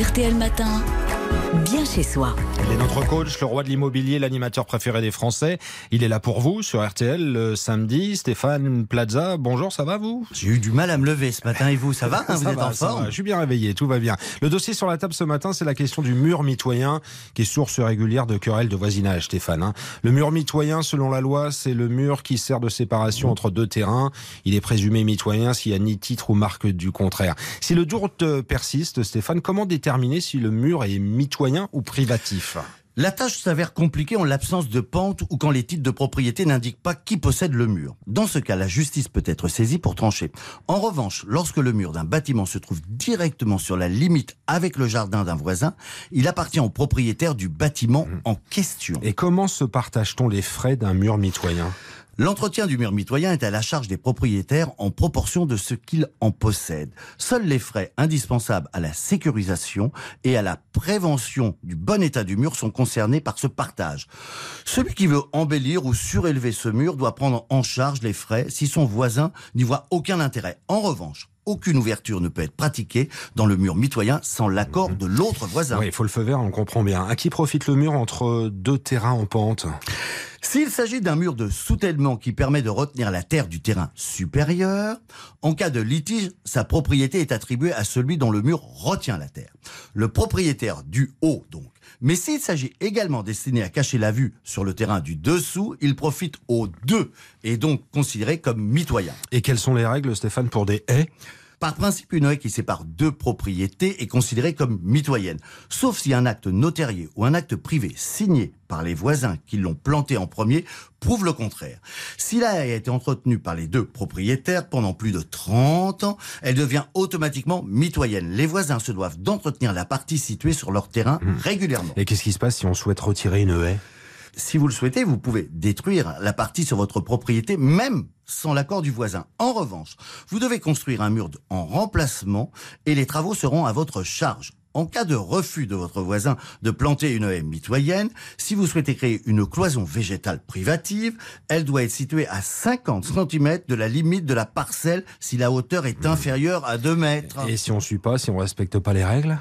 RTL Matin, bien chez soi. Il est notre coach, le roi de l'immobilier, l'animateur préféré des Français. Il est là pour vous sur RTL le samedi. Stéphane Plaza, bonjour, ça va vous? J'ai eu du mal à me lever ce matin et vous, ça va Vous Ça êtes va, en ça forme? Va. Je suis bien réveillé, tout va bien. Le dossier sur la table ce matin, c'est la question du mur mitoyen, qui est source régulière de querelles de voisinage, Stéphane. hein. Le mur mitoyen, selon la loi, c'est le mur qui sert de séparation entre deux terrains. Il est présumé mitoyen s'il n'y a ni titre ou marque du contraire. Si le doute euh, persiste, Stéphane, comment déterminer si le mur est mitoyen? Ou privatif? La tâche s'avère compliquée en l'absence de pente ou quand les titres de propriété n'indiquent pas qui possède le mur. Dans ce cas, la justice peut être saisie pour trancher. En revanche, lorsque le mur d'un bâtiment se trouve directement sur la limite avec le jardin d'un voisin, il appartient au propriétaire du bâtiment en question. Et comment se partage-t-on les frais d'un mur mitoyen? L'entretien du mur mitoyen est à la charge des propriétaires en proportion de ce qu'ils en possèdent. Seuls les frais indispensables à la sécurisation et à la prévention du bon état du mur sont concernés par ce partage. Celui qui veut embellir ou surélever ce mur doit prendre en charge les frais si son voisin n'y voit aucun intérêt. En revanche, aucune ouverture ne peut être pratiquée dans le mur mitoyen sans l'accord de l'autre voisin. Oui, il faut le feu vert, on comprend bien. À qui profite le mur entre deux terrains en pente? S'il s'agit d'un mur de soutènement qui permet de retenir la terre du terrain supérieur, en cas de litige, sa propriété est attribuée à celui dont le mur retient la terre. Le propriétaire du haut, donc. Mais s'il s'agit également destiné à cacher la vue sur le terrain du dessous, il profite aux deux et donc considéré comme mitoyen. Et quelles sont les règles, Stéphane, pour des haies? Par principe, une haie qui sépare deux propriétés est considérée comme mitoyenne, sauf si un acte notarié ou un acte privé signé par les voisins qui l'ont planté en premier prouve le contraire. Si la haie a été entretenue par les deux propriétaires pendant plus de 30 ans, elle devient automatiquement mitoyenne. Les voisins se doivent d'entretenir la partie située sur leur terrain régulièrement. Et qu'est-ce qui se passe si on souhaite retirer une haie? Si vous le souhaitez, vous pouvez détruire la partie sur votre propriété, même sans l'accord du voisin. En revanche, vous devez construire un mur en remplacement et les travaux seront à votre charge. En cas de refus de votre voisin de planter une haie mitoyenne, si vous souhaitez créer une cloison végétale privative, elle doit être située à 50 cm de la limite de la parcelle si la hauteur est inférieure à 2 mètres. Et si on suit pas, si on respecte pas les règles?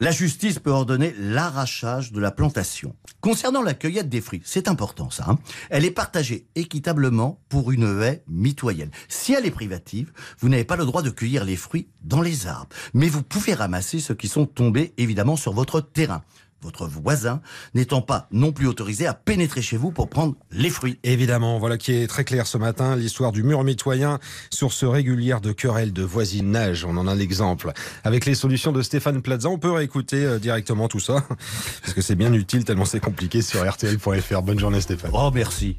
La justice peut ordonner l'arrachage de la plantation. Concernant la cueillette des fruits, c'est important ça. hein. Elle est partagée équitablement pour une haie mitoyenne. Si elle est privative, vous n'avez pas le droit de cueillir les fruits dans les arbres, mais vous pouvez ramasser ceux qui sont tombés évidemment sur votre terrain. Votre voisin n'étant pas non plus autorisé à pénétrer chez vous pour prendre les fruits. Évidemment, voilà qui est très clair ce matin, l'histoire du mur mitoyen, source régulière de querelles de voisinage. On en a l'exemple. Avec les solutions de Stéphane Plaza, on peut réécouter euh, directement tout ça, parce que c'est bien utile tellement c'est compliqué sur rtl.fr. Bonne journée Stéphane. Oh merci.